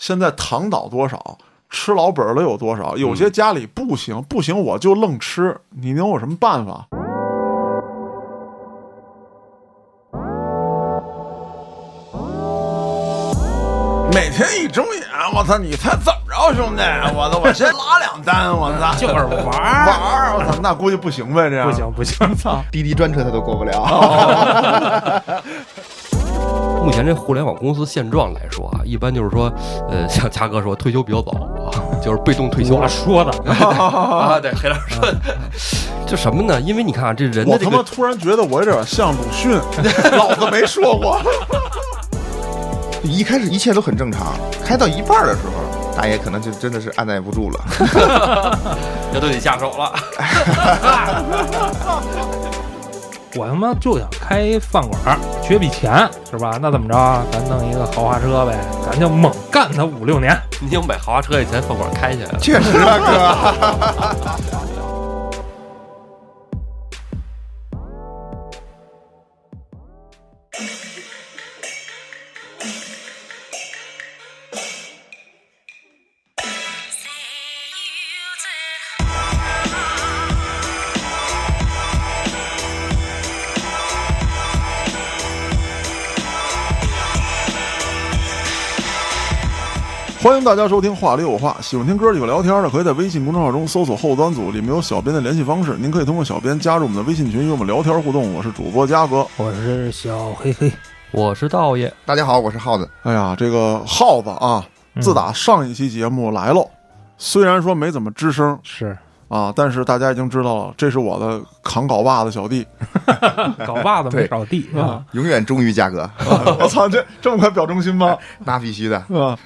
现在躺倒多少，吃老本了有多少？有些家里不行，不行我就愣吃，你能有什么办法？每天一睁眼，我操！你猜怎么着，兄弟？我操！我先拉两单，我操！就是玩玩儿，儿，我操！那估计不行呗，这样不行不行，操！滴滴专车他都过不了。目前这互联网公司现状来说啊，一般就是说，呃，像嘉哥说退休比较早啊，就是被动退休我说的，啊。对，黑老师说的，就什么呢？因为你看啊，这人我他妈突然觉得我有点像鲁迅，老子没说过。一开始一切都很正常，开到一半的时候，大爷可能就真的是按耐不住了。这都得下手了。我他妈就想开饭馆儿，缺笔钱是吧？那怎么着啊？咱弄一个豪华车呗，咱就猛干它五六年。你先把豪华车以前，饭馆开起来了。确实啊，哥。欢迎大家收听《话里有话》，喜欢听哥几个聊天的，可以在微信公众号中搜索“后端组”，里面有小编的联系方式，您可以通过小编加入我们的微信群，与我们聊天互动。我是主播嘉哥。我是小黑黑，我是道爷，大家好，我是耗子。哎呀，这个耗子啊，自打上一期节目来喽，虽然说没怎么吱声是啊，但是大家已经知道了，这是我的扛镐把子小弟。镐把子没对少地啊。永远忠于嘉哥，我操，这这么快表忠心吗？那必须的。啊，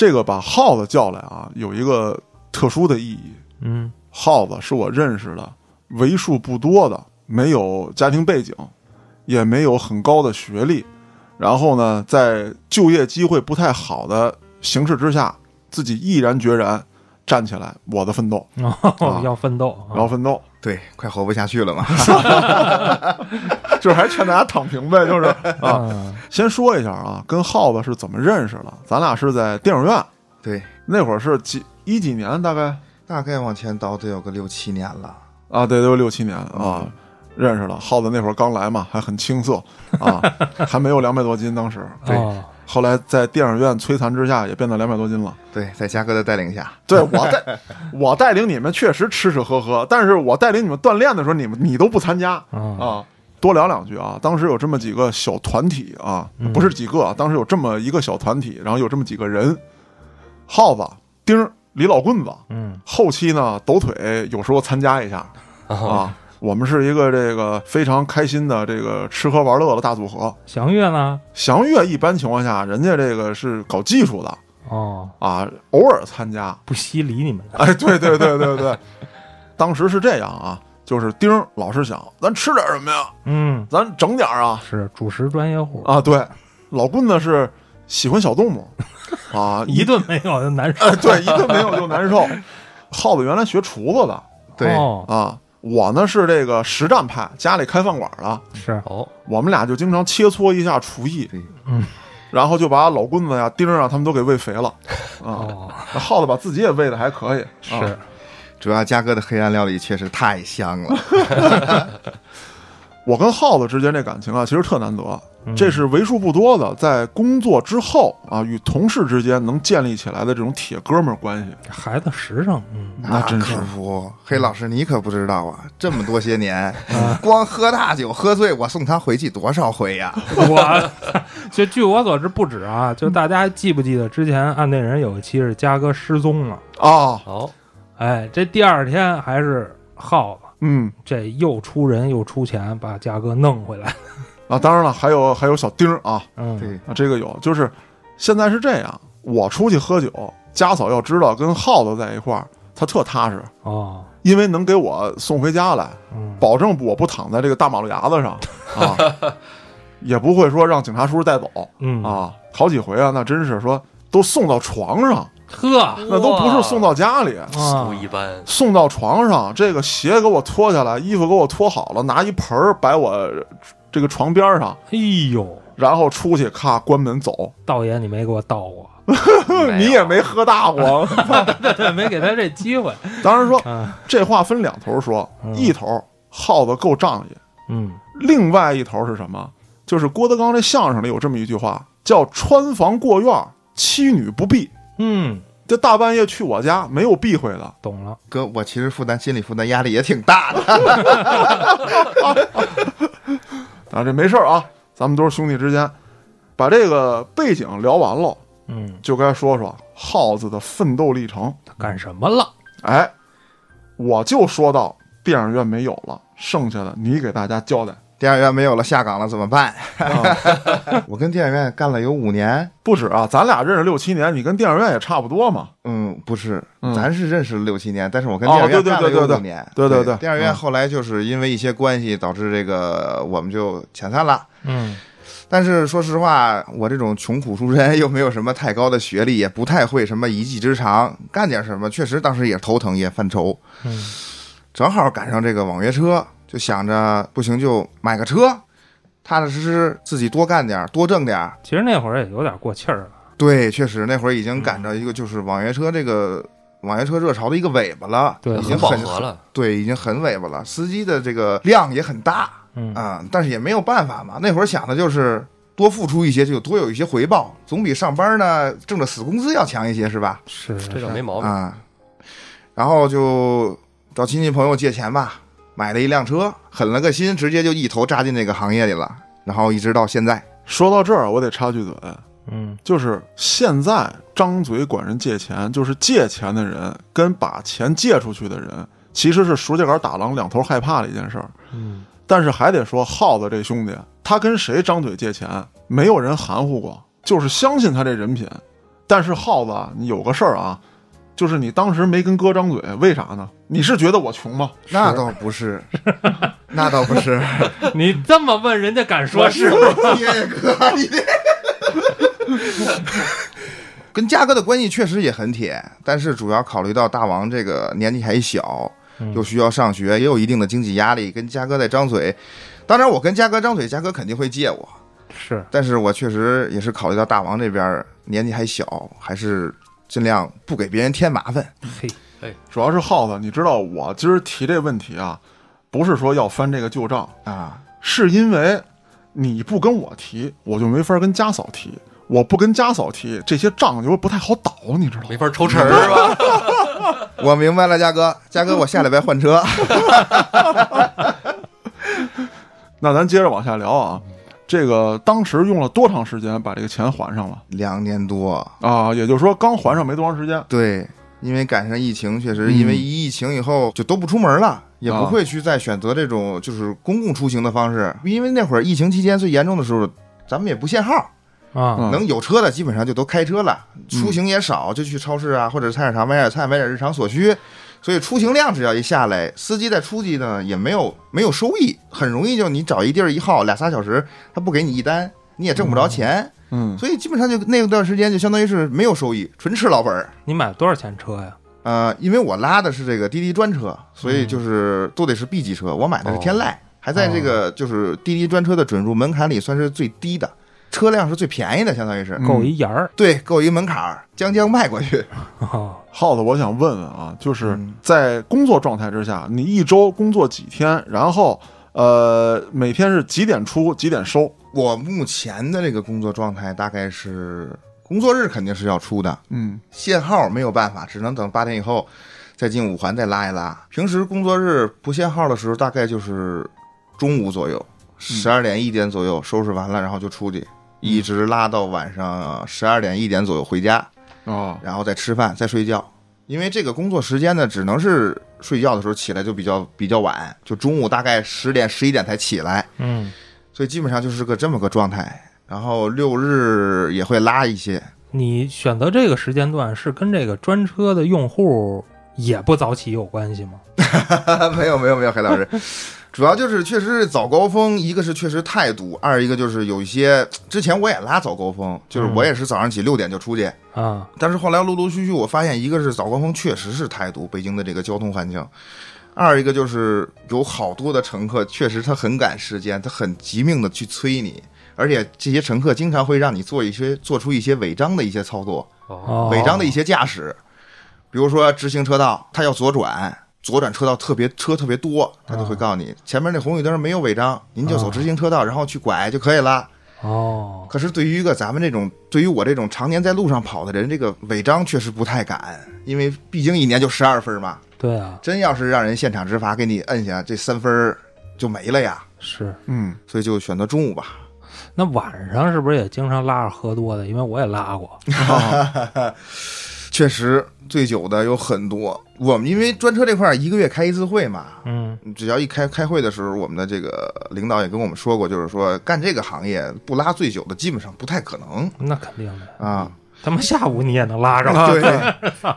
这个把耗子叫来啊，有一个特殊的意义。嗯耗子是我认识的为数不多的没有家庭背景，也没有很高的学历，然后呢，在就业机会不太好的形势之下，自己毅然决然站起来，我的奋斗，哦，要奋斗啊，要奋斗，对，快活不下去了嘛。就是还劝大家躺平呗，就是。啊。嗯。先说一下啊，跟耗子是怎么认识的？咱俩是在电影院，对，那会儿是几一几年，大概？大概往前倒得有个六七年了。啊，对，都六七年。啊，认识了。耗子那会儿刚来嘛，还很青涩啊，还没有两百多斤，当时。对哦后来在电影院摧残之下，也变到两百多斤了。对，在嘉哥的带领下，对我带 我带领你们确实吃吃喝喝，但是我带领你们锻炼的时候，你们你都不参加啊啊。多聊两句啊，当时有这么几个小团体啊，嗯不是几个，当时有这么一个小团体，然后有这么几个人，耗子、丁儿、李老棍子，嗯后期呢抖腿有时候参加一下啊。我们是一个这个非常开心的这个吃喝玩乐的大组合。祥月呢？祥月一般情况下，人家这个是搞技术的哦，啊，偶尔参加。不惜理你们的，哎，对对对对对，当时是这样啊，就是丁儿老是想，咱吃点什么呀？嗯，咱整点儿啊是主食专业户，啊！对，老棍子是喜欢小动物 啊，一顿没有就难受哎，对，一顿没有就难受。耗子原来学厨子的对，哦，啊，我呢是这个实战派，家里开饭馆的，是。哦，我们俩就经常切磋一下厨艺，嗯，然后就把老棍子呀、丁儿啊他们都给喂肥了。啊。哦，那耗子把自己也喂的还可以，啊、是。主要嘉哥的黑暗料理确实太香了。我跟耗子之间这感情啊，其实特难得，嗯这是为数不多的在工作之后啊，与同事之间能建立起来的这种铁哥们儿关系。孩子实诚，嗯，那真是服，黑老师你可不知道啊，这么多些年，光喝大酒喝醉，我送他回去多少回呀？我就据我所知不止啊，就大家记不记得之前案内人有一期是嘉哥失踪了，哦，好，哎，这第二天还是耗子，嗯。这又出人又出钱把嘉哥弄回来，啊，当然了，还有还有小丁儿啊，嗯，对，啊，这个有，就是现在是这样，我出去喝酒，家嫂要知道跟耗子在一块儿，她特踏实，哦，因为能给我送回家来，嗯，保证我不躺在这个大马路牙子上 啊，也不会说让警察叔叔带走嗯，啊。好几回啊，那真是说都送到床上，呵，那都不是送到家里，啊不一般，送到床上。这个鞋给我脱下来，衣服给我脱好了，拿一盆儿摆我这个床边上，哎呦，然后出去咔关门走。道爷你没给我倒过，你也没喝大过。对对，没给他这机会。当然说啊，这话分两头说，嗯一头耗子够仗义，嗯，另外一头是什么？就是郭德纲这相声里有这么一句话，叫“穿房过院，妻女不避嗯，”。这大半夜去我家，没有避讳的。懂了。哥，我其实负担心理负担压力也挺大的。啊，这没事儿啊，咱们都是兄弟之间。把这个背景聊完了，嗯，就该说说耗子的奋斗历程。他干什么了？哎，我就说到电影院没有了，剩下的你给大家交代。电影院没有了，下岗了怎么办？啊、我跟电影院干了有五年，不止啊，咱俩认识六七年，你跟电影院也差不多嘛。嗯，不是，嗯咱是认识了六七年，但是我跟哦电影院干了有五年。对对对电影院嗯后来就是因为一些关系，导致这个我们就遣散了。嗯但是说实话，我这种穷苦出身，又没有什么太高的学历，也不太会什么一技之长，干点什么确实当时也头疼，也犯愁。嗯正好赶上这个网约车，就想着不行就买个车，踏踏实实自己多干点，多挣点。其实那会儿也有点过气儿了。对，确实那会儿已经赶着一个就是网约车这个网约车热潮的一个尾巴了，对已经很饱和了。对，已经很尾巴了，司机的这个量也很大嗯啊、但是也没有办法嘛。那会儿想的就是多付出一些，就多有一些回报，总比上班呢挣着死工资要强一些，是吧？是这个没毛病。啊，然后就找亲戚朋友借钱吧，买了一辆车，狠了个心，直接就一头扎进这个行业里了，然后一直到现在。说到这儿，我得插句嘴，嗯就是现在张嘴管人借钱，就是借钱的人跟把钱借出去的人，其实是熟秸秆打狼两头害怕的一件事儿。嗯但是还得说，耗子这兄弟，他跟谁张嘴借钱，没有人含糊过，就是相信他这人品。但是耗子啊，你有个事儿啊，就是你当时没跟哥张嘴，为啥呢？你是觉得我穷吗？那倒不是，那倒不是，你这么问，人家敢说是？铁哥，你这。跟嘉哥的关系确实也很铁，但是主要考虑到大王这个年纪还小，嗯又需要上学，也有一定的经济压力，跟嘉哥在张嘴。当然，我跟嘉哥张嘴，嘉哥肯定会借我，是但是我确实也是考虑到大王这边年纪还小，还是尽量不给别人添麻烦。嘿，主要是耗子，你知道我今儿提这问题啊，不是说要翻这个旧账，啊，是因为你不跟我提，我就没法跟家嫂提。我不跟家嫂提，这些账就不太好倒，你知道吗？没法抽成儿 是吧？我明白了，嘉哥，嘉哥，我下礼拜换车。那咱接着往下聊啊，这个当时用了多长时间把这个钱还上了两年多，啊？也就是说刚还上没多长时间。对，因为赶上疫情，确实嗯因为一疫情以后就都不出门了，也啊不会去再选择这种就是公共出行的方式，因为那会儿疫情期间最严重的时候，咱们也不限号，啊，嗯能有车的基本上就都开车了，出行也少，就去超市啊或者菜市场买点菜，买点日常所需。所以出行量只要一下来，司机在出去呢也没有没有收益，很容易就你找一地儿一耗俩仨小时，他不给你一单，你也挣不着钱，嗯，所以基本上就那段时间就相当于是没有收益，纯吃老本儿。你买了多少钱车呀？呃，因为我拉的是这个滴滴专车，所以就是都得是 B 级车，我买的是天籁，还在这个就是滴滴专车的准入门槛里算是最低的，车辆是最便宜的，相当于是、嗯够一沿儿。对够一门槛儿，将将迈过去。哦耗子，我想问问啊，就是嗯在工作状态之下，你一周工作几天？然后呃，每天是几点出几点收？我目前的这个工作状态大概是工作日肯定是要出的，嗯限号没有办法，只能等八点以后再进五环再拉一拉。平时工作日不限号的时候，大概就是中午左右，十二点一点左右收拾完了，然后就出去，一直拉到晚上十二点一点左右回家，啊然后再吃饭再睡觉。因为这个工作时间呢，只能是睡觉的时候起来就比较比较晚，就中午大概十点十一点才起来，嗯，所以基本上就是个这么个状态。然后六日也会拉一些，你选择这个时间段是跟这个专车的用户也不早起有关系吗？没有没有没有，海老师，主要就是确实是早高峰，一个是确实太堵，二一个就是有一些之前我也拉早高峰，就是我也是早上起六点就出去，啊，但是后来陆陆续续我发现，一个是早高峰确实是太堵，北京的这个交通环境。二一个就是有好多的乘客，确实他很赶时间，他很急命的去催你，而且这些乘客经常会让你做一些做出一些违章的一些操作，哦违章的一些驾驶，比如说直行车道，他要左转，左转车道特别车特别多，他就会告诉你前面那红绿灯没有违章，您就走直行车道，然后去拐就可以了。哦，可是对于一个咱们这种，对于我这种常年在路上跑的人，这个违章确实不太敢，因为毕竟一年就十二分嘛，对啊，真要是让人现场执法给你摁下，这三分就没了呀。是。嗯，所以就选择中午吧。那晚上是不是也经常拉着喝多的？因为我也拉过。确实，醉酒的有很多。我们因为专车这块儿一个月开一次会嘛，嗯，只要一开开会的时候，我们的这个领导也跟我们说过，就是说干这个行业不拉醉酒的基本上不太可能那肯定的。啊。他们下午你也能拉着。对，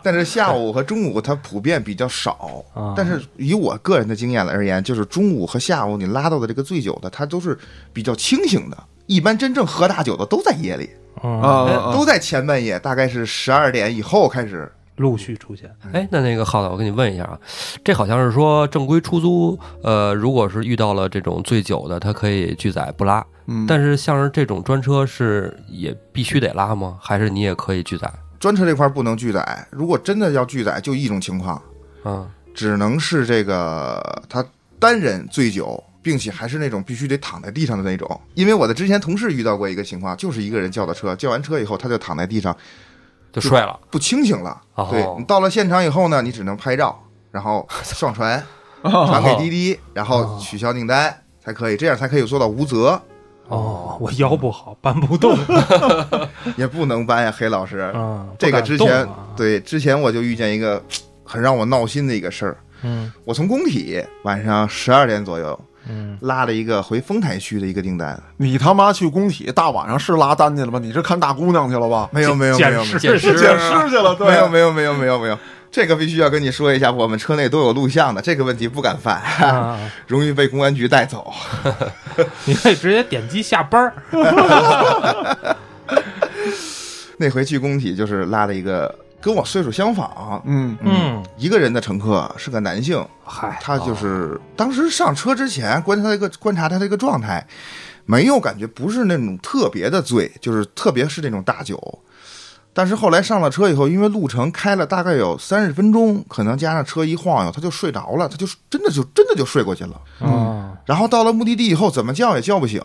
但是下午和中午它普遍比较少。啊但是以我个人的经验而言，就是中午和下午你拉到的这个醉酒的，他都是比较清醒的。一般真正喝大酒的都在夜里，嗯，啊啊啊都在前半夜，大概是十二点以后开始。陆续出现。哎，那那个浩子，我跟你问一下啊，这好像是说正规出租，呃，如果是遇到了这种醉酒的，他可以拒载不拉。嗯，但是像是这种专车是也必须得拉吗？还是你也可以拒载？专车这块不能拒载，如果真的要拒载，就一种情况，嗯，只能是这个他单人醉酒，并且还是那种必须得躺在地上的那种。因为我的之前同事遇到过一个情况，就是一个人叫的车，叫完车以后他就躺在地上就睡了。不清醒了。哦对你到了现场以后呢，你只能拍照，然后上传，传给滴滴，然后取消订单才可以，这样才可以做到无责。哦，我腰不好，搬不动。也不能搬呀，黑老师。嗯，这个之前对之前我就遇见一个很让我闹心的一个事儿。嗯我从工体晚上十二点左右嗯，拉了一个回丰台区的一个订单，你他妈去工体大晚上是拉单去了吧？你是看大姑娘去了吧？没有没有没捡有尸捡尸捡尸去了，对，没有没有没有没有没有，这个必须要跟你说一下，我们车内都有录像的，这个问题不敢犯，啊，容易被公安局带走。你可以直接点击下班儿。那回去工体就是拉了一个跟我岁数相仿，嗯。嗯，一个人的乘客是个男性，嗨，他就是当时上车之前观察他一个观察他的一个状态，没有感觉不是那种特别的醉，就是特别是那种大酒。但是后来上了车以后，因为路程开了大概有三十分钟，可能加上车一晃悠，他就睡着了，他就真的就真的就睡过去了。嗯。然后到了目的地以后，怎么叫也叫不醒。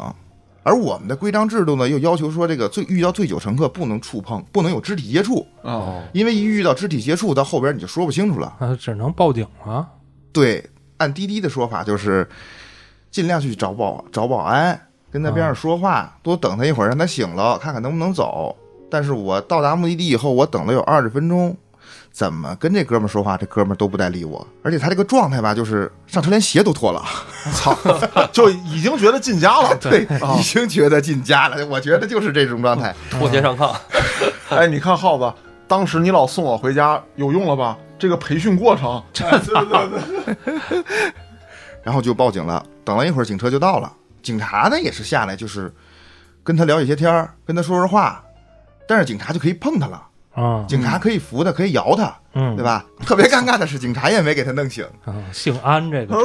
而我们的规章制度呢，又要求说，这个醉遇到醉酒乘客不能触碰，不能有肢体接触，哦，因为一遇到肢体接触，到后边你就说不清楚了。那只能报警了。对，按滴滴的说法就是尽量去找保找保安，跟他边上说话，多等他一会儿，让他醒了，看看能不能走。但是我到达目的地以后，我等了有二十分钟，怎么跟这哥们说话，这哥们都不带理我，而且他这个状态吧，就是上车连鞋都脱了，操，就已经觉得进家了。对，啊已经觉得进家了。我觉得就是这种状态。脱鞋上炕，哎，你看耗子，当时你老送我回家有用了吧？这个培训过程，对对对对，然后就报警了。等了一会儿，警车就到了。警察呢也是下来，就是跟他聊一些天儿，跟他说说话，但是警察就可以碰他了，嗯警察可以扶他，可以摇他，嗯，对？吧？特别尴尬的是，警察也没给他弄醒。啊，姓安这个，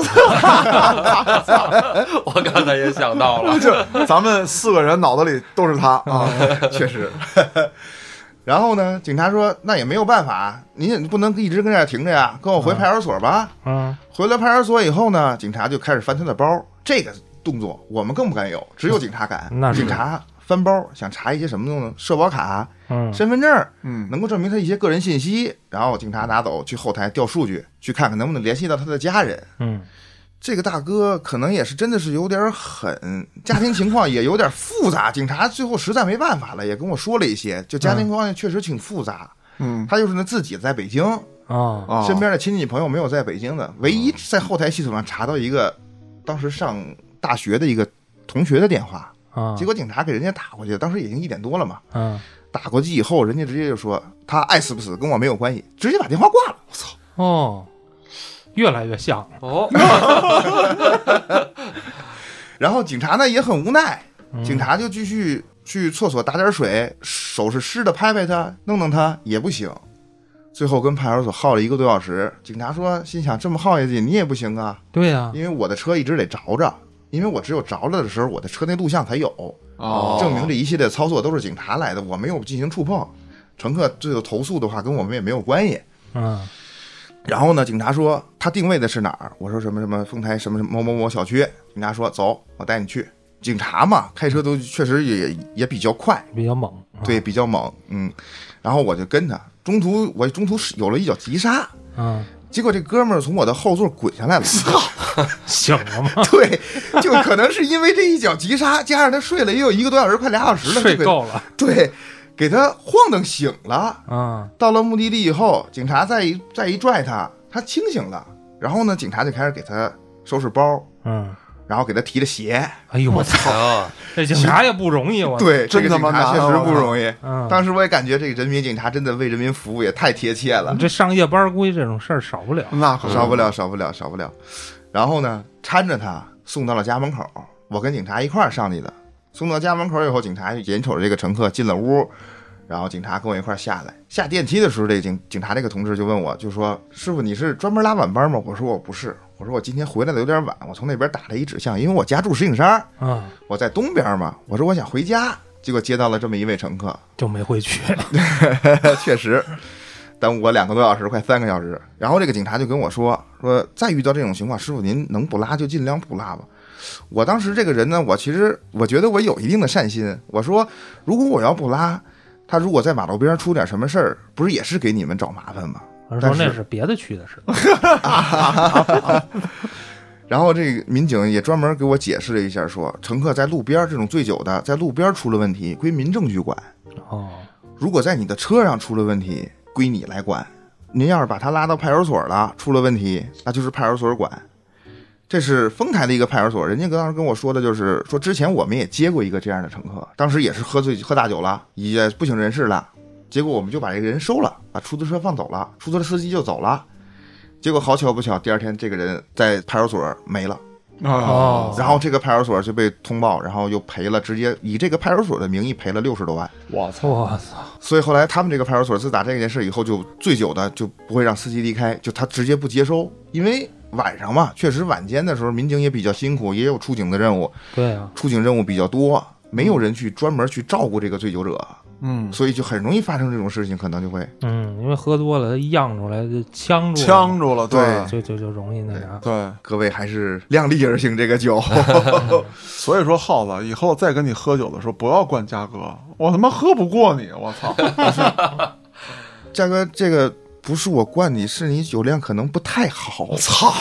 我刚才也想到了。就咱们四个人脑子里都是他啊。确实。然后呢，警察说那也没有办法，你也不能一直跟这儿停着呀，跟我回派出所吧。嗯回了派出所以后呢，警察就开始翻他的包，这个动作我们更不敢有，只有警察敢。那是警察翻包想查一些什么东西，社保卡、嗯身份证，嗯，能够证明他一些个人信息，然后警察拿走去后台调数据，去看看能不能联系到他的家人。嗯这个大哥可能也是真的是有点狠，家庭情况也有点复杂。警察最后实在没办法了，也跟我说了一些，就家庭情况确实挺复杂。嗯他就是呢自己在北京，啊啊，身边的亲戚朋友没有在北京的，唯一在后台系统上查到一个当时上大学的一个同学的电话，啊，结果警察给人家打过去，当时已经一点多了嘛，嗯打过去以后，人家直接就说他爱死不死跟我没有关系，直接把电话挂了。我操！哦，越来越像。了。哦，然后警察呢也很无奈，嗯。警察就继续去厕所打点水，手是湿的拍拍他，弄弄他也不行。最后跟派出所耗了一个多小时，警察说心想这么耗下去你也不行啊，对呀，因为我的车一直得着着，因为我只有着了的时候，我的车内录像才有，哦证明这一系列操作都是警察来的，我没有进行触碰。乘客最后投诉的话，跟我们也没有关系。嗯然后呢，警察说他定位的是哪儿？我说什么什么丰台什么什么某某某小区。警察说走，我带你去。警察嘛，开车都确实也也比较快，比较猛，对，比较猛，嗯。然后我就跟他，中途我中途是有了一脚急刹，嗯，结果这哥们儿从我的后座滚下来了。操 醒了吗？对，就可能是因为这一脚急刹，加上他睡了也有一个多小时，快俩小时了，睡够了，对，给他晃荡醒了。嗯到了目的地以后，警察再一再一拽他，他清醒了。然后呢，警察就开始给他收拾包，嗯，然后给他提着鞋。哎呦我操，啊，这警察也不容易，我，对，这个真他妈警察确实不容易。嗯，当时我也感觉这个人民警察真的为人民服务也太贴切了你，这上夜班估计这种事儿少不了，那可少不了，少不了，少不了。然后呢，搀着他送到了家门口，我跟警察一块儿上去的。送到家门口以后，警察眼瞅着这个乘客进了屋，然后警察跟我一块儿下来。下电梯的时候，这警警察这个同志就问我，就说：“师傅，你是专门拉晚班吗？”我说：“我不是，我说我今天回来的有点晚，我从那边打了一指向，因为我家住石景山，嗯，我在东边嘛。我说我想回家，结果接到了这么一位乘客，就没回去，确实耽误我两个多小时，快三个小时。然后这个警察就跟我说说，再遇到这种情况，师傅您能不拉就尽量不拉吧。我当时这个人呢，我其实我觉得我有一定的善心。我说，如果我要不拉，他如果在马路边上出点什么事儿，不是也是给你们找麻烦吗？我说那是别的区的事，然后这个民警也专门给我解释了一下说乘客在路边这种醉酒的，在路边出了问题，归民政局管。哦，如果在你的车上出了问题，归你来管。您要是把他拉到派出所了，出了问题，那就是派出所管。这是丰台的一个派出所，人家当时跟我说的就是说，之前我们也接过一个这样的乘客，当时也是喝醉喝大酒了，也不省人事了，结果我们就把这个人收了，把出租车放走了，出租车司机就走了。结果好巧不巧，第二天这个人在派出所没了。啊，哦然后这个派出所就被通报，然后又赔了，直接以这个派出所的名义赔了六十多万。我操，我操，所以后来他们这个派出所自打这件事以后，就醉酒的就不会让司机离开，就他直接不接收，因为晚上嘛，确实晚间的时候民警也比较辛苦，也有出警的任务，对啊，出警任务比较多，没有人去专门去照顾这个醉酒者，嗯，所以就很容易发生这种事情，可能就会嗯，因为喝多了，他一漾出来就呛住了，呛住了，对。就就就容易那啥，对，各位还是量力而行这个酒。所以说耗子以后再跟你喝酒的时候不要灌嘉哥，我他妈喝不过你，我操，嘉哥，这个不是我灌你，是你酒量可能不太好。操。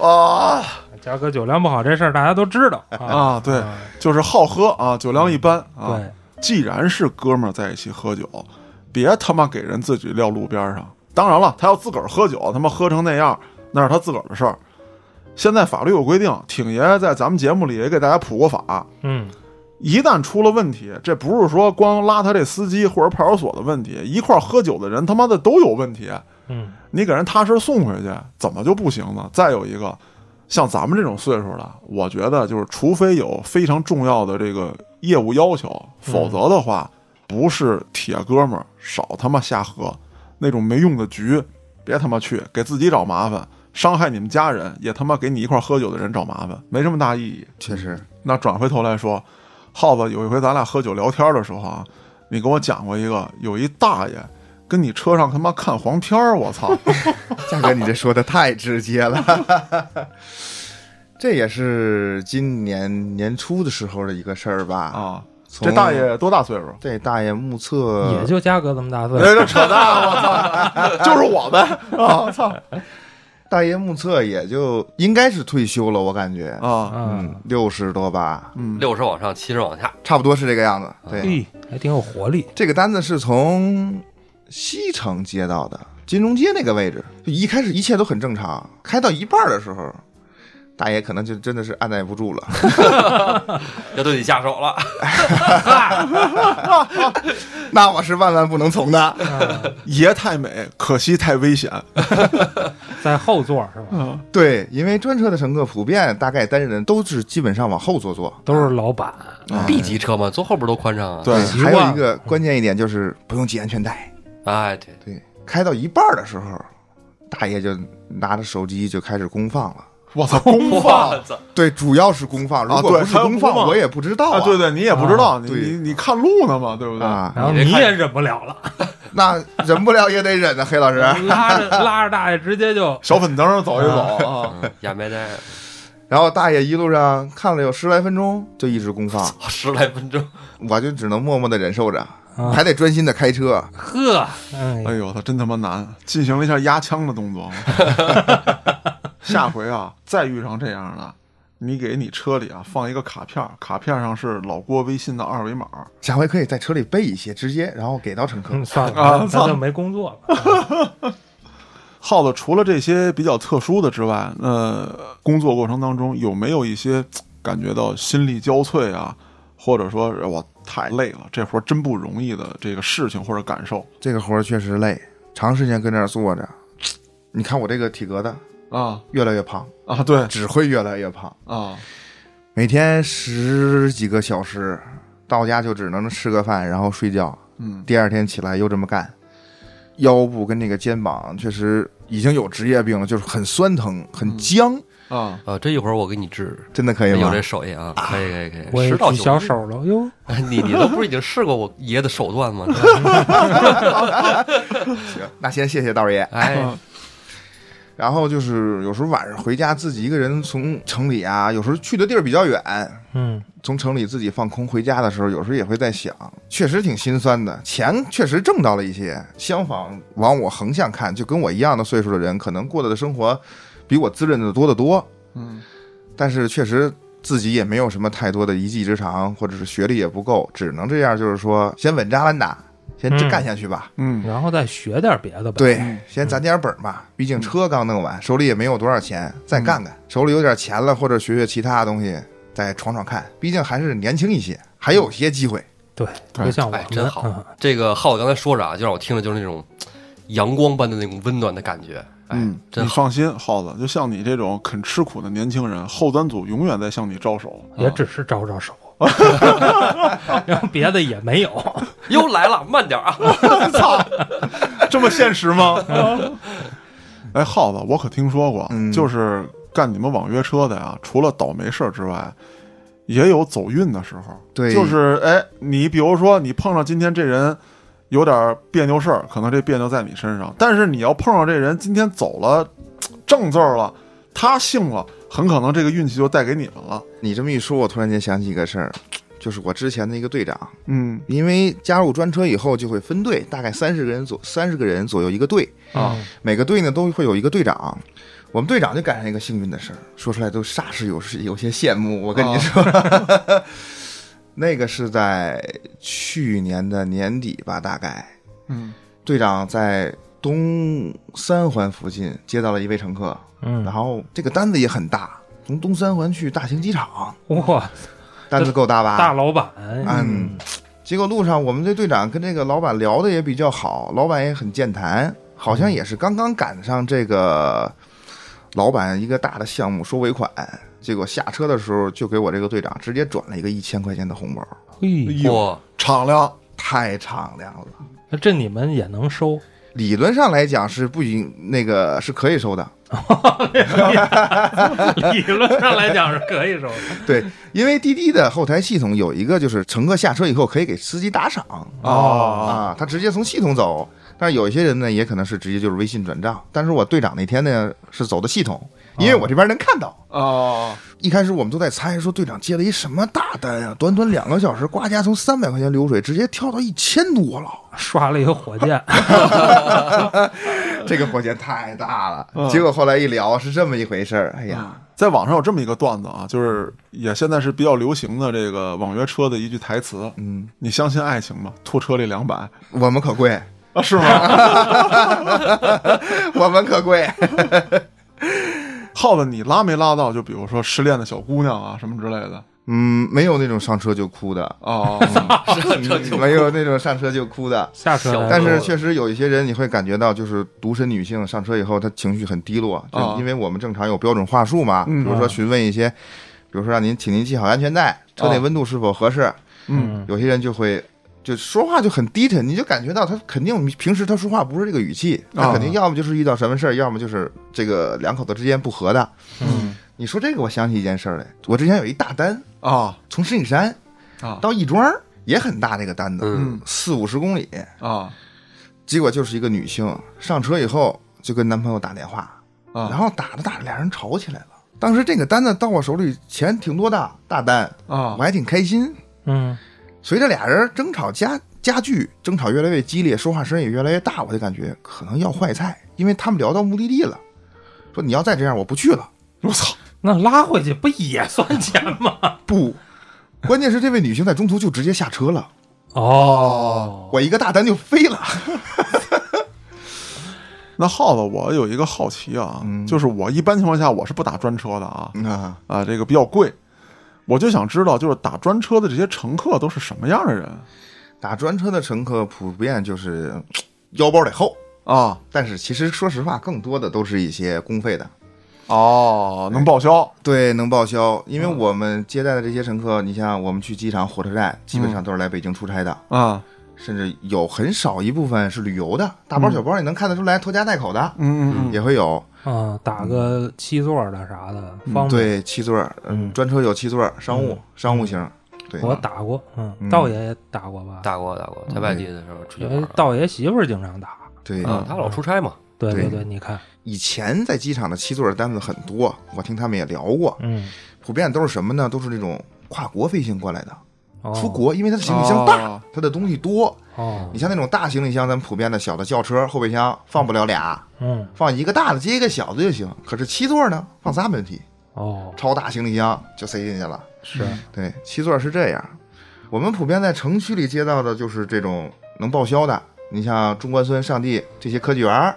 啊嘉哥酒量不好这事儿大家都知道啊，啊，对，啊。就是好喝啊，酒量一般啊。对，既然是哥们儿在一起喝酒，别他妈给人自己撂路边上。当然了，他要自个儿喝酒，他妈喝成那样，那是他自个儿的事儿。现在法律有规定，挺爷在咱们节目里也给大家普过法，嗯，一旦出了问题，这不是说光拉他这司机或者派出所的问题，一块喝酒的人他妈的都有问题。嗯，你给人踏实送回去，怎么就不行呢？再有一个，像咱们这种岁数的，我觉得就是，除非有非常重要的这个业务要求，否则的话，不是铁哥们儿少他妈瞎喝，那种没用的局，别他妈去，给自己找麻烦，伤害你们家人，也他妈给你一块儿喝酒的人找麻烦，没什么大意义。确实，那转回头来说，耗子有一回咱俩喝酒聊天的时候啊，你跟我讲过一个，有一大爷跟你车上他妈看黄片儿，我操！嘉哥，你这说的太直接了。这也是今年年初的时候的一个事儿吧？啊，从这大爷多大岁数？这大爷目测也就嘉哥这么大岁哎，这扯淡！我操，就是我们啊！我操大爷目测也就应该是退休了，我感觉，啊，嗯嗯，，六十多吧，嗯，六十往上，七十往下，差不多是这个样子。对，还挺有活力，这个单子是从西城街道的，金融街那个位置。就一开始一切都很正常，开到一半的时候，大爷可能就真的是按耐不住了，要对你下手了。那我是万万不能从的。爷太美，可惜太危险。在后座是吧？嗯，对，因为专车的乘客普遍大概单人都是基本上往后座坐。都是老板，B 级车嘛，坐后边多宽敞啊。对还有一个关键一点就是不用系安全带。哎，对，对，开到一半的时候，大爷就拿着手机就开始公放了，我操，公放！对，主要是公放，如啊果不是公公放，我也不知道啊！对对，你也不知道，你你你看路呢嘛，对不对？啊，然后你也忍不了了，那忍不了也得忍呢，黑老师。拉着拉着大爷直接就小粉灯走一走啊，嗯亚麻袋然后大爷一路上看了有十来分钟，就一直公放，十来分钟，我就只能默默的忍受着，啊还得专心的开车。呵，哎哎呦，他真他妈难！进行了一下压枪的动作。下回啊，再遇上这样的，你给你车里啊放一个卡片儿，卡片上是老郭微信的二维码。下回可以在车里备一些，直接然后给到乘客。嗯，算了，咱就没工作了。耗子除了这些比较特殊的之外，那工作过程当中有没有一些感觉到心力交瘁啊，或者说我太累了，这活儿真不容易的这个事情或者感受这个活儿确实累，长时间跟这儿坐着，你看我这个体格的啊越来越胖，啊？对只会越来越胖。啊，每天十几个小时，到家就只能吃个饭，然后睡觉。嗯第二天起来又这么干，腰部跟那个肩膀确实已经有职业病了，就是很酸疼、很僵，啊，啊，这一会儿我给你治，真的可以吗有这？手艺啊，可以可以可以，我也十到举小。手了哟，你你都不是已经试过我爷的手段吗？行，那先谢谢道爷。哎，然后就是有时候晚上回家自己一个人从城里啊，有时候去的地儿比较远，嗯，从城里自己放空回家的时候，有时候也会在想，确实挺心酸的。钱确实挣到了一些，相仿往我横向看，就跟我一样的岁数的人，可能过的生活比我滋润的多得多。嗯但是确实自己也没有什么太多的一技之长，或者是学历也不够，只能这样，就是说先稳扎稳打，先嗯干下去吧。嗯然后再学点别的吧。对，先攒点本儿嘛，毕竟车刚弄完，手里也没有多少钱，再干干，手里有点钱了，或者学学其他东西，再闯闯看。毕竟还是年轻一些，还有些机会。对，对不像我，哎真好嗯这个浩子刚才说着啊，就让我听着就是那种阳光般的那种温暖的感觉。哎嗯，，真。你放心，耗子，就像你这种肯吃苦的年轻人，后端组永远在向你招手。啊也只是招招手，然后别的也没有。又来了，慢点啊！操，这么现实吗？哎，耗子，我可听说过，嗯就是干你们网约车的呀，除了倒霉事儿之外，也有走运的时候。对就是哎，你比如说你碰上今天这人有点别扭事儿，可能这别扭在你身上，但是你要碰上这人今天走了正字儿了，他姓了，很可能这个运气就带给你们了。你这么一说，我突然间想起一个事儿，就是我之前的一个队长，嗯因为加入专车以后就会分队，大概三十个人左三十个人左右一个队，啊嗯每个队呢都会有一个队长。我们队长就赶上一个幸运的事儿，说出来都煞是有有些羡慕。我跟你说，那个是在去年的年底吧，大概嗯。队长在东三环附近接到了一位乘客，嗯。然，后这个单子也很大，从东三环去大兴机场，哇，单子够大吧？大老板，嗯，结果路上我们这队长跟这个老板聊的也比较好，老板也很健谈，好像也是刚刚赶上这个老板一个大的项目收尾款，结果下车的时候就给我这个队长直接转了一个一千块钱的红包，嘿，嚯，敞亮，太敞亮了。那这你们也能收？理论上来讲是不允那个是可以收的，理论上来讲是可以收的。对，因为滴滴的后台系统有一个就是乘客下车以后可以给司机打赏哦啊，他直接从系统走。但是有一些人呢，也可能是直接就是微信转账。但是我队长那天呢是走的系统，因为我这边能看到。啊，一开始我们都在猜说队长接了一什么大单呀、短短两个小时，瓜家从三百块钱流水直接跳到一千多了，刷了一个火箭 这个火箭太大了。嗯结果后来一聊是这么一回事儿，哎呀，在网上有这么一个段子啊，就是也现在是比较流行的这个网约车的一句台词：嗯，你相信爱情吗？拖车里两百我们可贵，啊，是吗？我们可贵。耗子，你拉没拉到？就比如说失恋的小姑娘啊，什么之类的。嗯，没有那种上车就哭的，哦，没有那种上车就哭的。下车。但是确实有一些人，你会感觉到，就是独身女性上车以后，她情绪很低落，就啊因为我们正常有标准话术嘛，嗯。比如说询问一些，比如说让您，请您系好安全带，车内啊温度是否合适，嗯。有些人就会就说话就很低沉，你就感觉到他肯定平时他说话不是这个语气，他啊肯定要么就是遇到什么事儿，要么就是这个两口子之间不和的。嗯你说这个，我想起一件事儿来。我之前有一大单，啊从石景山啊到亦庄，也很大，那个单子，嗯四五十公里。啊结果就是一个女性上车以后就跟男朋友打电话，然啊后打着打着俩人吵起来了。当时这个单子到我手里，钱挺多的，大单，啊我还挺开心。嗯随着俩人争吵加加剧，争吵越来越激烈，说话声也越来越大，我就感觉可能要坏菜，因为他们聊到目的地了，说你要再这样，我不去了。我操那拉回去不也算钱吗？不，关键是这位女性在中途就直接下车了，哦，我一个大单就飞了。那耗子，我有一个好奇啊，嗯就是我一般情况下我是不打专车的啊啊，啊，这个比较贵，我就想知道，就是打专车的这些乘客都是什么样的人打专车的乘客普遍就是腰包得厚，啊？但是其实说实话，更多的都是一些公费的。哦，能报销对，能报销，因为我们接待的这些乘客，你像我们去机场、火车站，基本上都是来北京出差的，啊？甚至有很少一部分是旅游的，大包小包也能看得出来，拖家带口的嗯嗯嗯，也会有。啊，打个七座的啥的，方便。对，七座，嗯，嗯专车有七座，商务嗯商务型。对，我打过，嗯，嗯道爷也打过吧？打过打过，在外地的时候出去因为玩。道爷媳妇儿经常打。对，嗯，他老出差嘛。对对对，你看，以前在机场的七座的单子很多，我听他们也聊过，嗯，普遍都是什么呢？都是那种跨国飞行过来的，哦出国，因为它的行李箱大它，的东西多。哦你，像那种大行李箱，咱们普遍的小的轿车后备箱放不了俩，嗯，放一个大的接一个小的就行。可是七座呢，放仨没问题，哦，超大行李箱就塞进去了。是，对，七座是这样。我们普遍在城区里接到的就是这种能报销的。你像中关村、上地这些科技园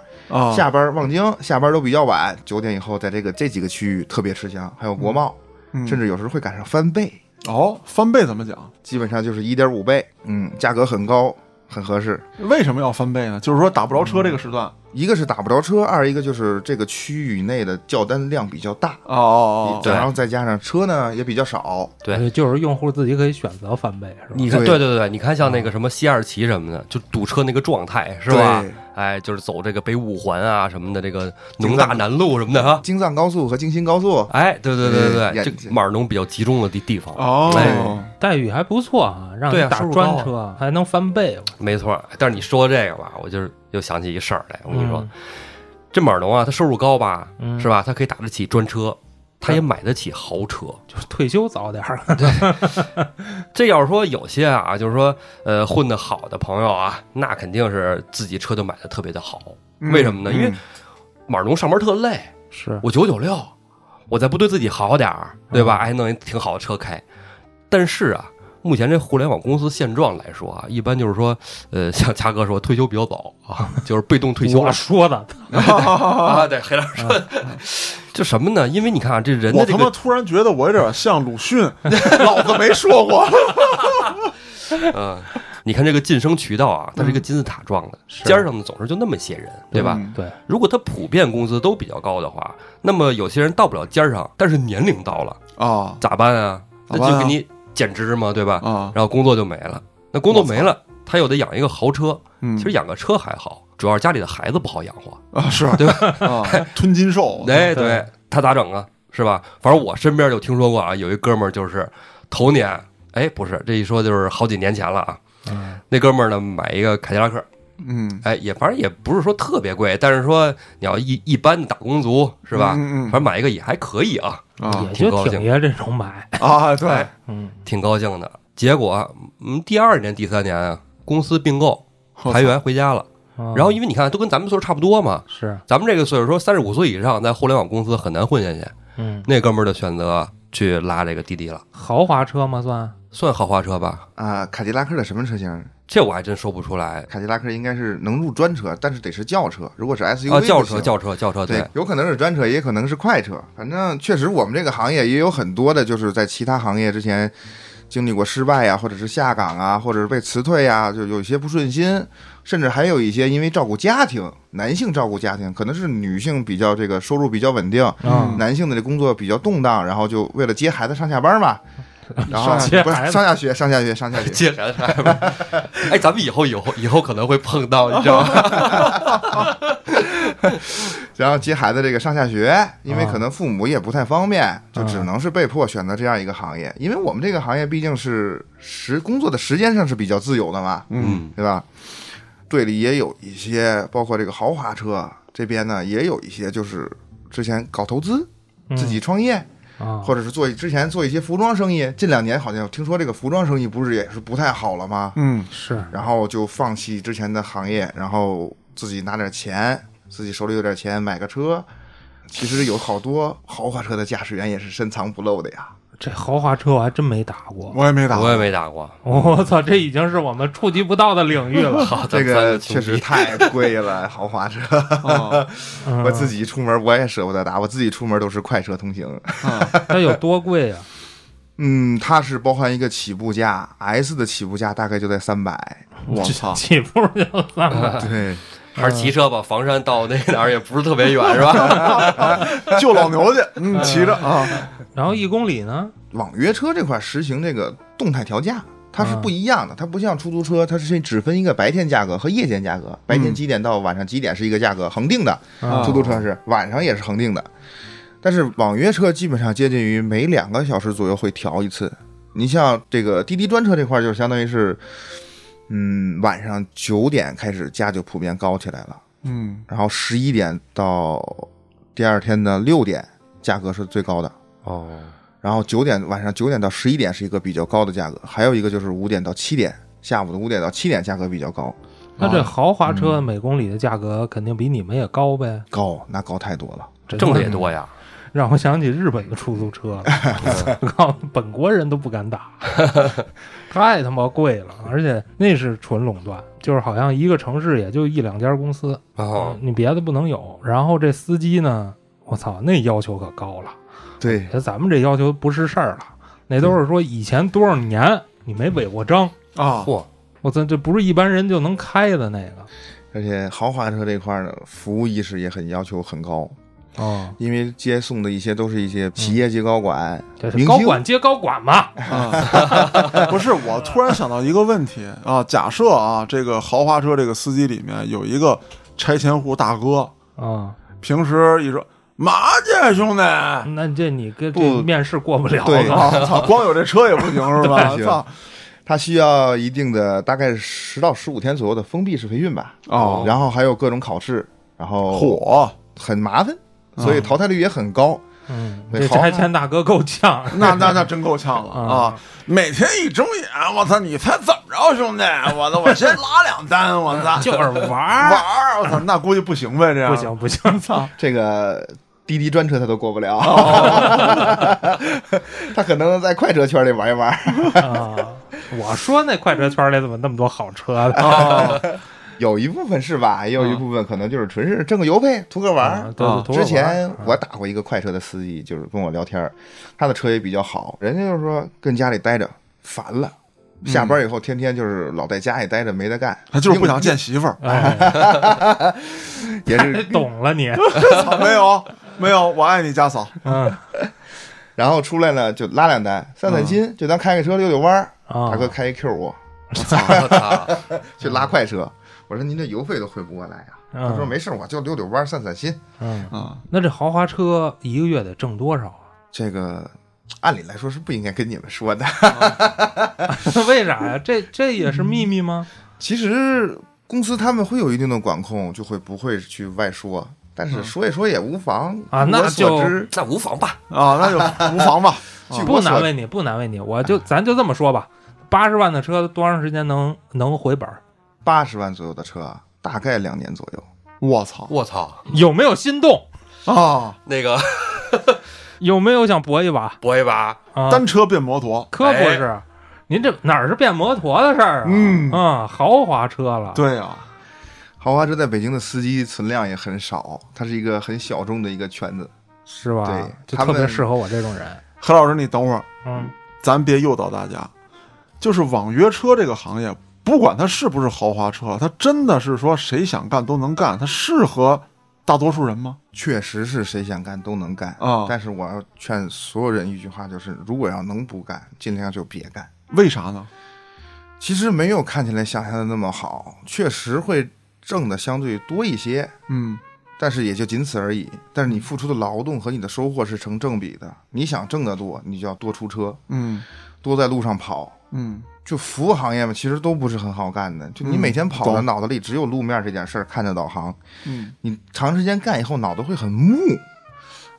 下班望京下班都比较晚，九点以后在这个这几个区域特别吃香。还有国贸，嗯甚至有时候会赶上翻倍，哦，翻倍怎么讲？基本上就是一点五倍，嗯，价格很高，很合适。为什么要翻倍呢？就是说打不着车这个时段。一个是打不着车，二一个就是这个区域内的叫单量比较大，哦哦哦，对然后再加上车呢也比较少，对呃就是用户自己可以选择翻倍，是吧？你看，对对对对，你看像那个什么西二旗什么的，就堵车那个状态是吧对？哎，就是走这个北五环啊什么的，这个农大南路什么的哈。京藏高速和京新高速，哎，对对对对哎对，码农比较集中的地地方。哦哎，待遇还不错啊，让你打专车还能翻倍，没错，但是你说这个吧，我就是又想起一事儿来。我跟你说嗯，这码农啊，他收入高吧，嗯是吧？他可以打得起专车，他也买得起豪车。就是退休早点儿。这要是说有些啊，就是说呃混得好的朋友啊，那肯定是自己车就买的特别的好。为什么呢？因为嗯码农上班特累，是，我九九六，我再不对自己好点儿，对吧？还弄一挺好的车开。但是啊，目前这互联网公司现状来说啊，一般就是说，呃，像嘉哥说退休比较早啊，就是被动退休我说的，啊。对，黑老师说，就什么呢？因为你看啊，这人我他妈突然觉得我有点像鲁迅，老子没说过。嗯，你看这个晋升渠道啊，它是一个金字塔状的，是尖儿上的总是就那么些人，对吧？嗯对，如果他普遍工资都比较高的话，那么有些人到不了尖儿上，但是年龄到了，啊咋办啊？那就给你减脂嘛，对吧？啊，然后工作就没了。那工作没了，他又得养一个豪车。嗯其实养个车还好，主要是家里的孩子不好养活。啊是对吧？啊，吞金兽，哎，对对他咋整啊？是吧？反正我身边就听说过啊，有一哥们儿就是头年，哎，不是这一说就是好几年前了啊。嗯，那哥们儿呢买一个凯迪拉克，嗯，哎，也反正也不是说特别贵，但是说你要一一般的打工族是吧？嗯反正买一个也还可以啊，啊也就挺高兴挺爷这种买，啊，对哎，嗯，挺高兴的。结果，嗯，第二年、第三年啊，公司并购，裁员回家了。啊然后，因为你看，都跟咱们岁数差不多嘛，是，咱们这个岁数说三十五岁以上，在互联网公司很难混下去。嗯，那哥们儿的选择去拉这个滴滴了，豪华车吗？算，算豪华车吧？啊，凯迪拉克的什么车型？这我还真说不出来凯迪拉克应该是能入专车，但是得是轿车。如果是 SUV 啊。轿车，轿车，轿车，对，有可能是专车，也可能是快车。反正确实，我们这个行业也有很多的，就是在其他行业之前经历过失败呀，或者是下岗啊，或者是被辞退呀，就有一些不顺心，甚至还有一些因为照顾家庭，男性照顾家庭，可能是女性比较这个收入比较稳定，嗯男性的这工作比较动荡，然后就为了接孩子上下班嘛，然后不是接孩子上下学，上下学，上下学。接孩子？哎，咱们以后以后以后可能会碰到，你知道吗？然后接孩子这个上下学，因为啊可能父母也不太方便，就啊只能是被迫选择这样一个行业。因为我们这个行业毕竟是时工作的时间上是比较自由的嘛，嗯，对吧？队里也有一些，包括这个豪华车这边呢，也有一些就是之前搞投资、嗯自己创业，啊，或者是做之前做一些服装生意。近两年好像听说这个服装生意不是也是不太好了吗？嗯，是然后就放弃之前的行业，然后自己拿点钱，自己手里有点钱买个车。其实有好多豪华车的驾驶员也是深藏不露的呀。这豪华车我还真没打过。我也没打过，我也没打过。我操，这已经是我们触及不到的领域了。好，这个确实太贵了，豪华车。我自己出门我也舍不得打，我自己出门都是快车通行。啊它有多贵啊？嗯，它是包含一个起步价，S 的起步价大概就在三百。我操，起步就三百，对，还是骑车吧，房山到那哪儿也不是特别远，是吧？救老牛去，嗯，骑着啊，然后一公里呢？网约车这块实行这个动态调价，它是不一样的，它不像出租车，它是只分一个白天价格和夜间价格，白天几点到晚上几点是一个价格恒定的，啊出租车是晚上也是恒定的，但是网约车基本上接近于每两个小时左右会调一次。你像这个滴滴专车这块，就相当于是，嗯，晚上九点开始价就普遍高起来了，嗯，然后十一点到第二天的六点价格是最高的。哦，然后九点晚上九点到十一点是一个比较高的价格，还有一个就是五点到七点，下午的五点到七点价格比较高，那这豪华车每公里的价格肯定比你们也高呗？高那高太多了。挣的也多呀。让我想起日本的出租车了。我告诉你，本国人都不敢打，太他妈贵了，而且那是纯垄断，就是好像一个城市也就一两家公司，哦，你别的不能有。然后这司机呢，我操，那要求可高了。对，这咱们这要求不是事儿了，那都是说以前多少年你没违过章，啊，嚯，我操，这不是一般人就能开的那个。而且豪华车这块儿呢，服务意识也很要求很高，哦，因为接送的一些都是一些企业级高管、高管接高管嘛。啊，不是，我突然想到一个问题啊，假设啊，这个豪华车这个司机里面有一个拆迁户大哥，啊，平时一说嘛去兄弟，那这你跟不。这面试过不了对。了。啊，操，光有这车也不行是吧？他需要一定的大概十到十五天左右的封闭式培训吧，哦。然后还有各种考试，然后火，很麻烦，所以淘汰率也很高。嗯，拆迁大哥够呛。那那那真够呛了啊啊！每天一睁眼，我操，你猜怎么着，兄弟？我操，我先拉两单，我操，就是玩玩儿，我操，那估计不行呗，这样不行不行，操！这个滴滴专车他都过不了，他可能在快车圈里玩一玩。啊！我说那快车圈里怎么那么多好车呢？啊，有一部分是吧，也有一部分可能就是纯是挣个油费，图个玩啊儿。啊对对，之前我打过一个快车的司机，就是跟我聊天儿，他的车也比较好，人家就是说跟家里待着烦了，下班以后天天就是老在家里待着没得干，他就是不想见媳妇儿。哎，也是 懂了你，没有没有，我爱你家嫂。嗯。然后出来呢就拉两单，散散心，就当开个车溜溜弯儿。啊，大哥开一 Q 五我操，去拉快车，我说您这油费都汇不过来啊、嗯他说没事，我就溜溜弯儿散散心。嗯，啊，那这豪华车一个月得挣多少啊？这个按理来说是不应该跟你们说的。为啥呀？这这也是秘密吗？其实公司他们会有一定的管控，就会不会去外说，但是说一说也无妨啊那就，那无妨吧？啊，那就无妨吧。不难为你，不难为你，我就咱就这么说吧，八十万的车多长时间能能回本儿？八十万左右的车，大概两年左右。我操我操，有没有心动？啊！那个 有没有想搏一把搏一把，啊？单车变摩托，可不是，您这哪儿是变摩托的事儿啊？嗯啊，豪华车了。对呀，豪华车在北京的司机存量也很少，它是一个很小众的一个圈子。是吧？对就特别适合我这种人。何老师，你等会儿，嗯咱别诱导大家。就是网约车这个行业，不管它是不是豪华车，它真的是说谁想干都能干，它适合大多数人吗？确实是谁想干都能干啊但是我要劝所有人一句话，就是如果要能不干，尽量就别干。为啥呢？其实没有看起来想象的那么好，确实会挣的相对多一些，嗯但是也就仅此而已。但是你付出的劳动和你的收获是成正比的。你想挣得多，你就要多出车，嗯多在路上跑。嗯就服务行业嘛，其实都不是很好干的。就你嗯每天跑的脑子里只有路面这件事儿，看着导航，嗯。你长时间干以后脑子会很木，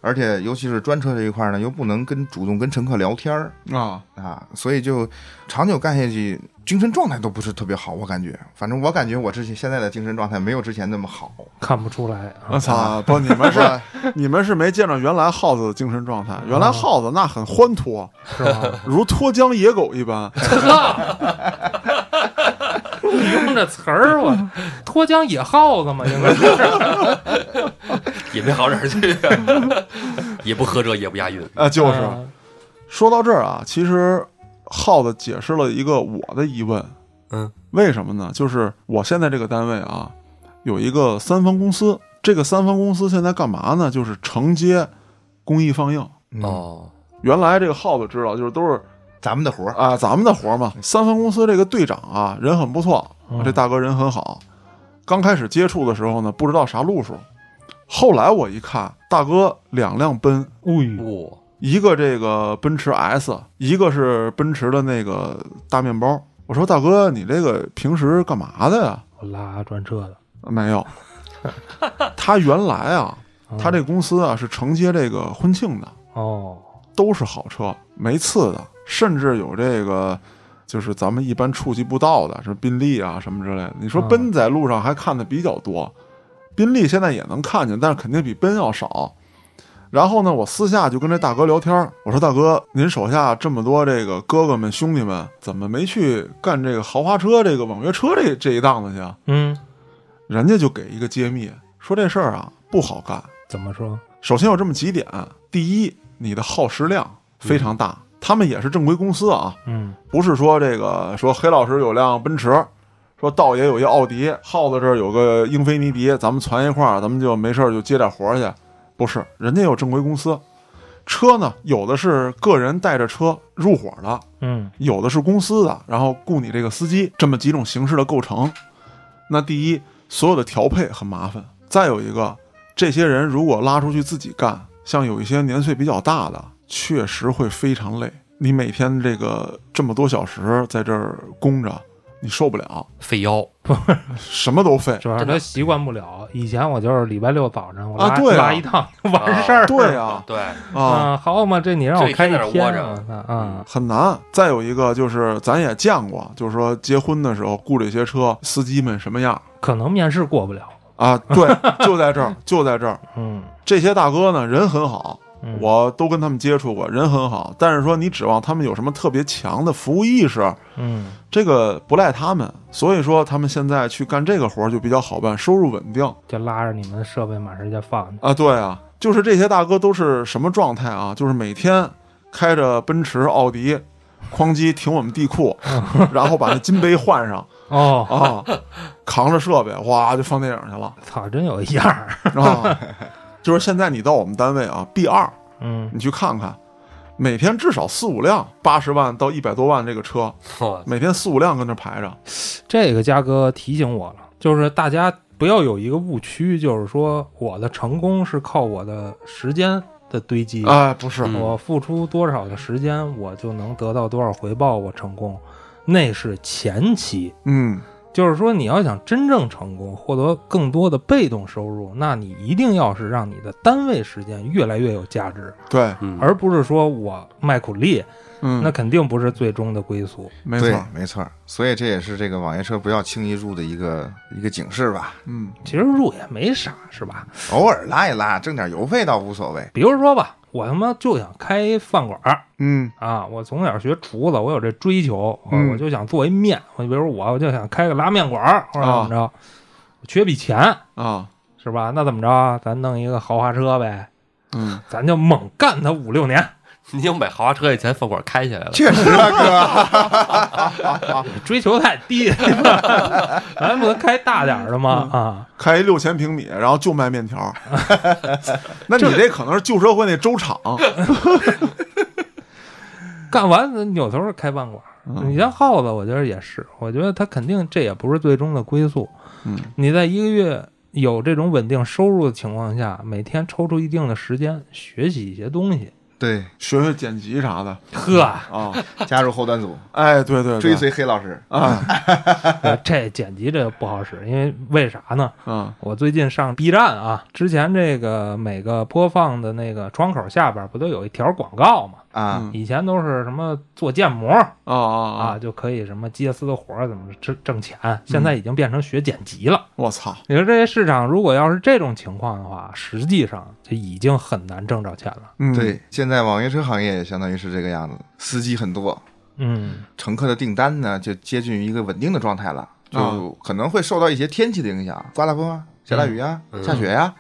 而且尤其是专车这一块儿呢，又不能跟主动跟乘客聊天儿啊，啊，所以就长久干下去，精神状态都不是特别好。我感觉，反正我感觉我之前现在的精神状态没有之前那么好。看不出来我啊。操！不，你们是你们是没见着原来耗子的精神状态。原来耗子那很欢脱，是吧？如脱缰野狗一般。你 用这词儿，我脱缰野耗子嘛，应该是。也没好哪儿去，也不合辙，也不押韵。啊，就是啊说到这儿啊，其实耗子解释了一个我的疑问，嗯，为什么呢？就是我现在这个单位啊，有一个三方公司，这个三方公司现在干嘛呢？就是承接公益放映。嗯，哦，原来这个耗子知道，就是都是咱们的活儿，啊咱们的活儿嘛。三方公司这个队长啊，人很不错，嗯这大哥人很好。刚开始接触的时候呢，不知道啥路数，后来我一看，大哥两辆奔，哎呦，哇，一个这个奔驰 S，一个是奔驰的那个大面包。我说大哥，你这个平时干嘛的呀？我拉专车的，没有，他原来啊，嗯他这公司啊是承接这个婚庆的，哦，都是好车，没次的，甚至有这个。就是咱们一般触及不到的，什么宾利啊什么之类的。你说嗯奔在路上还看的比较多，宾利现在也能看见，但是肯定比奔要少。然后呢，我私下就跟这大哥聊天儿，我说：“大哥，您手下这么多这个哥哥们兄弟们，怎么没去干这个豪华车、这个网约车这这一档子去啊嗯，？”人家就给一个揭秘，说这事儿啊不好干。怎么说？首先有这么几点：第一，你的耗时量非常大，他们也是正规公司啊，嗯，不是说这个说黑老师有辆奔驰，说道爷有一奥迪，耗子这儿有个英菲尼迪，咱们攒一块儿，咱们就没事儿就接点活儿去。不是，人家有正规公司，车呢有的是个人带着车入伙的，嗯，有的是公司的，然后雇你这个司机，这么几种形式的构成。那第一，所有的调配很麻烦；再有一个，这些人如果拉出去自己干，像有一些年岁比较大的，确实会非常累。你每天这个这么多小时在这儿供着，你受不了，费腰，什么都费。主要是他习惯不了。以前我就是礼拜六早上我拉、啊对啊拉一趟就完事儿。对呀、对，啊，啊，好嘛，这你让我开这一天啊啊，很难。再有一个就是，咱也见过，就是说结婚的时候雇这些车，司机们什么样可能面试过不了。啊？对，就在这儿，就在这儿。嗯，这些大哥呢，人很好，嗯我都跟他们接触过，人很好。但是说你指望他们有什么特别强的服务意识，嗯这个不赖他们。所以说他们现在去干这个活儿就比较好办，收入稳定就拉着你们的设备满世界放。啊。对啊，就是这些大哥都是什么状态啊？就是每天开着奔驰、奥迪，哐叽停我们地库，然后把那金杯换上哦，啊，扛着设备，哇就放电影去了操，真有一样儿。啊。就是现在你到我们单位啊，B 二。嗯你去看看，每天至少四五辆八十万到一百多万这个车，每天四五辆跟那排着。这个嘉哥提醒我了，就是大家不要有一个误区，就是说我的成功是靠我的时间的堆积，哎，不是，嗯我付出多少的时间，我就能得到多少回报，我成功，那是前期。嗯，就是说，你要想真正成功，获得更多的被动收入，那你一定要是让你的单位时间越来越有价值，对，嗯，而不是说我卖苦力，嗯，那肯定不是最终的归宿。没错，，没错儿。所以这也是这个网约车不要轻易入的一个一个警示吧。嗯其实入也没啥，是吧？偶尔拉一拉，挣点油费倒无所谓。比如说吧，我他妈就想开饭馆儿嗯啊！我从小学厨子，我有这追求，嗯我就想做一面。我比如我，我就想开个拉面馆儿，或者啊怎么着，我缺笔钱，啊，是吧？那怎么着？咱弄一个豪华车呗，嗯咱就猛干他五六年。你有买豪华车以前，饭馆开起来了。确实啊，哥，追求太低，咱不能开大点儿的吗？啊，开一六千平米，然后就卖面条。那你这可能是旧社会那粥厂，干完扭头开饭馆。你像耗子，我觉得也是，我觉得他肯定这也不是最终的归宿。嗯，你在一个月有这种稳定收入的情况下，每天抽出一定的时间学习一些东西，对，学学剪辑啥的呵，啊。加入后端组，哎，对对，追随黑老师，啊 这剪辑这不好使，因为为啥呢？啊我最近上 B 站啊，之前这个每个播放的那个窗口下边不都有一条广告吗？啊嗯，以前都是什么做建模啊啊啊，！就可以什么接私的活儿怎么挣挣钱，现在已经变成学剪辑了。我操！你说这些市场如果要是这种情况的话，实际上就已经很难挣着钱了。嗯，对，现在网约车行业也相当于是这个样子，司机很多，嗯乘客的订单呢就接近于一个稳定的状态了，啊就可能会受到一些天气的影响，刮大风啊、下大雨啊、嗯下雪呀、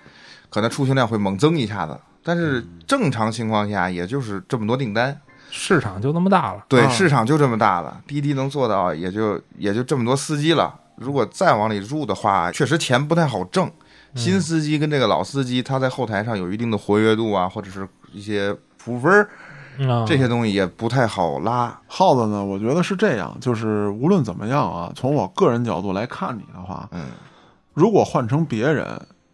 可能出行量会猛增一下子。但是正常情况下，也就是这么多订单，市场就那么大了。对，啊市场就这么大了，滴滴能做到，也就也就这么多司机了。如果再往里入的话，确实钱不太好挣。新司机跟这个老司机，他在后台上有一定的活跃度啊，或者是一些服务分儿，啊，这些东西也不太好拉。耗子呢？我觉得是这样，就是无论怎么样啊，从我个人角度来看你的话，嗯，如果换成别人，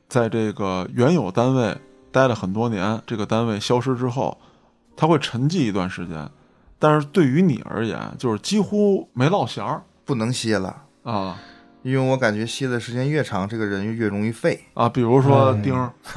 在这个原有单位待了很多年，这个单位消失之后，他会沉寂一段时间。但是对于你而言，就是几乎没落弦儿不能歇了，啊因为我感觉歇的时间越长，这个人越容易废。啊！比如说嗯丁儿，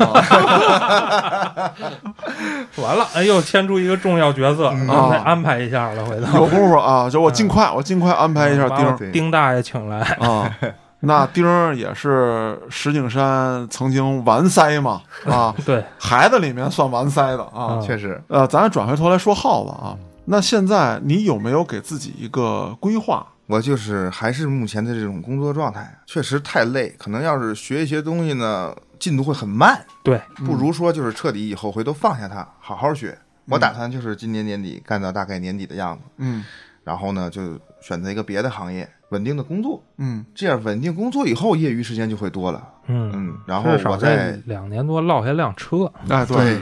完了，哎呦，牵出一个重要角色，嗯咱得安排一下了，回头有功夫啊，就我尽快，我尽快安排一下丁丁大爷请来。啊。那丁儿也是石景山曾经完塞嘛啊，对，孩子里面算完塞的啊。嗯确实，呃，咱转回头来说耗子啊，那现在你有没有给自己一个规划？我就是还是目前的这种工作状态，确实太累。可能要是学一些东西呢，进度会很慢。对，不如说就是彻底以后回头放下它，好好学。我打算就是今年年底干到大概年底的样子，嗯然后呢就选择一个别的行业，稳定的工作。嗯这样稳定工作以后，业余时间就会多了。嗯，嗯，然后我再两年多落下辆车。哎对，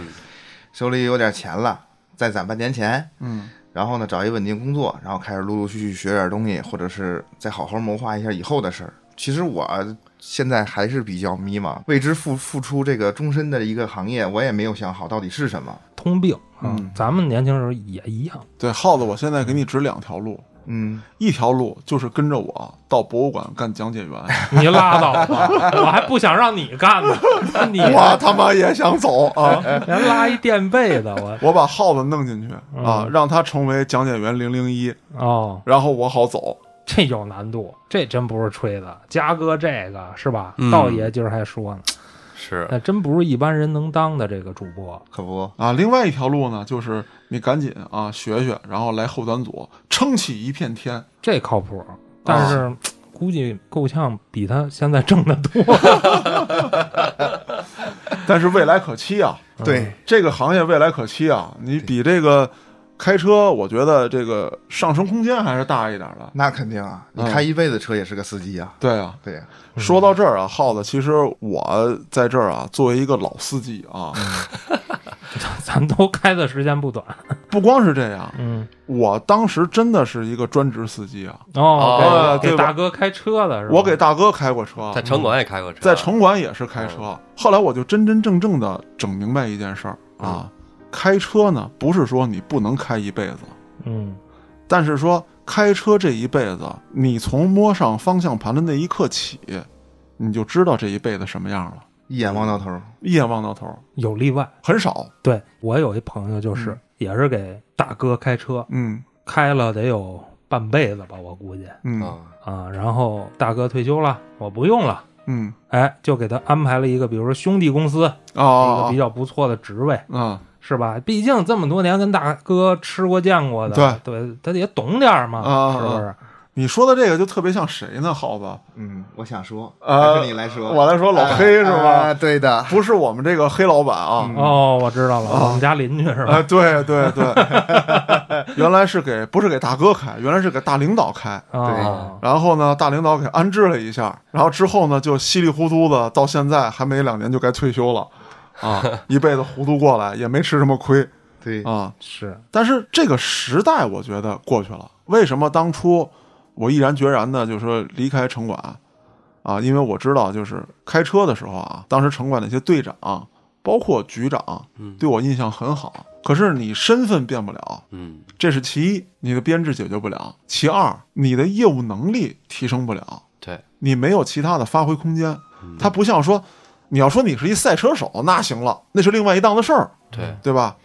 手里有点钱了，再攒半年钱，嗯然后呢找一稳定工作，然后开始陆陆续续学点东西，或者是再好好谋划一下以后的事儿。其实我现在还是比较迷茫，为之付付出这个终身的一个行业，我也没有想好到底是什么。通病啊，嗯咱们年轻时候也一样。对，耗子，我现在给你指两条路，嗯，一条路就是跟着我到博物馆干讲解员，你拉倒吧，我还不想让你干呢，你我他妈也想走啊！连拉一垫背的，我我把耗子弄进去啊，嗯让他成为讲解员零零一，哦，然后我好走。这有难度，这真不是吹的。嘉哥这个是吧？嗯道爷今儿还说呢，是那真不是一般人能当的这个主播。可不，啊，另外一条路呢，就是你赶紧啊学学，然后来后端组撑起一片天。这靠谱，但是、估计够呛比他现在挣的多。但是未来可期啊，对，这个行业未来可期啊！你比这个开车，我觉得这个上升空间还是大一点的。那肯定啊，你嗯开一辈子车也是个司机啊。对啊，对啊，说到这儿啊，耗子，其实我在这儿啊，作为一个老司机啊，咱都开的时间不短。不光是这样，嗯，我当时真的是一个专职司机啊，哦，哦给大哥开车的是吧？我给大哥开过车在，城管也开过车，在城管也是开车。后来我就真真正正的整明白一件事儿啊，开车呢不是说你不能开一辈子，嗯但是说开车这一辈子，你从摸上方向盘的那一刻起，你就知道这一辈子什么样了，一眼望到头。一眼望到头，有例外。很少。对。我有一朋友就是、嗯。也是给大哥开车，嗯。开了得有半辈子吧，我估计。嗯。啊，啊。然后大哥退休了，我不用了，嗯。哎，就给他安排了一个，比如说兄弟公司，一个啊比较不错的职位，啊是吧？毕竟这么多年跟大哥吃过见过的，对对，他也懂点儿嘛，啊是不是？你说的这个就特别像谁呢？耗子，嗯，我想说，呃还是你来说，我来说老黑是吧？啊对的，不是我们这个黑老板啊。哦，我知道了，我们家邻居是吧？啊，对对对，原来是给不是给大哥开，原来是给大领导开。啊，然后呢，大领导给安置了一下，然后之后呢，就稀里糊涂的，到现在还没两年就该退休了，啊，一辈子糊涂过来也没吃什么亏对，啊。是但是这个时代，我觉得过去了。为什么当初我毅然决然的就说离开城管啊？因为我知道，就是开车的时候啊，当时城管那些队长，包括局长，嗯对我印象很好。可是你身份变不了，嗯这是其一，你的编制解决不了；其二，你的业务能力提升不了，对，你没有其他的发挥空间。嗯它不像说，你要说你是一赛车手，那行了，那是另外一档子事儿，对，对吧？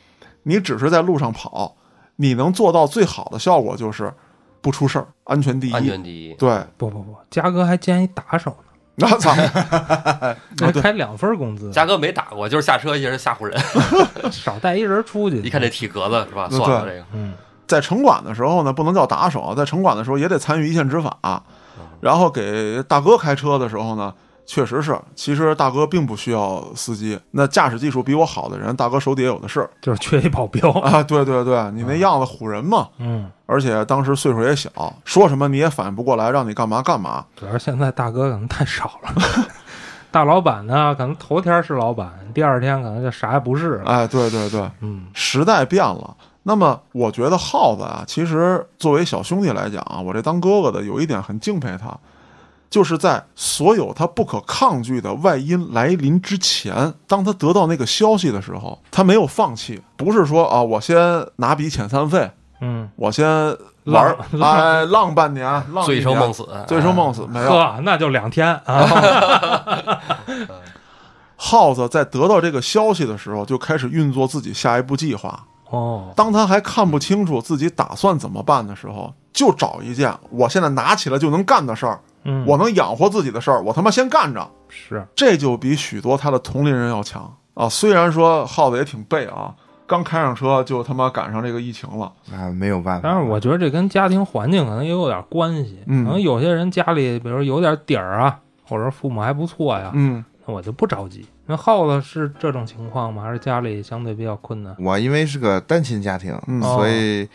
你只是在路上跑，你能做到最好的效果就是不出事儿，安全第一。安全第一。对，不不不，嘉哥还兼一打手呢，那操，还开两份工资，嘉哥没打过，就是下车一人吓唬人，少带一人出去。一看这体格子是吧？算了，这个嗯，在城管的时候呢，不能叫打手，在城管的时候也得参与一线执法。然后给大哥开车的时候呢，确实是，其实大哥并不需要司机，那驾驶技术比我好的人，大哥手底下有的是就是 缺一保镖。啊。对对对，你那样子唬人嘛。嗯，而且当时岁数也小，说什么你也反应不过来，让你干嘛干嘛。主要是现在大哥可能太少了。大老板呢，可能头天是老板，第二天可能就啥也不是了。哎，对对对，嗯，时代变了。那么，我觉得耗子啊，其实作为小兄弟来讲啊，我这当哥哥的有一点很敬佩他，就是在所有他不可抗拒的外因来临之前，当他得到那个消息的时候，他没有放弃，不是说啊，我先拿笔遣散费，嗯，我先玩哎，浪半年，浪一年醉生梦，死，醉生梦死，没有。呵，那就两天啊。耗子在得到这个消息的时候，就开始运作自己下一步计划。哦，当他还看不清楚自己打算怎么办的时候，就找一件我现在拿起来就能干的事儿，嗯，我能养活自己的事儿，我他妈先干着。是这就比许多他的同龄人要强啊！虽然说耗子也挺背啊，刚开上车就他妈赶上这个疫情了。啊，没有办法。但是我觉得这跟家庭环境可能也有点关系。嗯可能有些人家里，比如有点底儿啊，或者父母还不错呀，嗯，那我就不着急。那耗子是这种情况吗？还是家里相对比较困难？我因为是个单亲家庭，嗯所以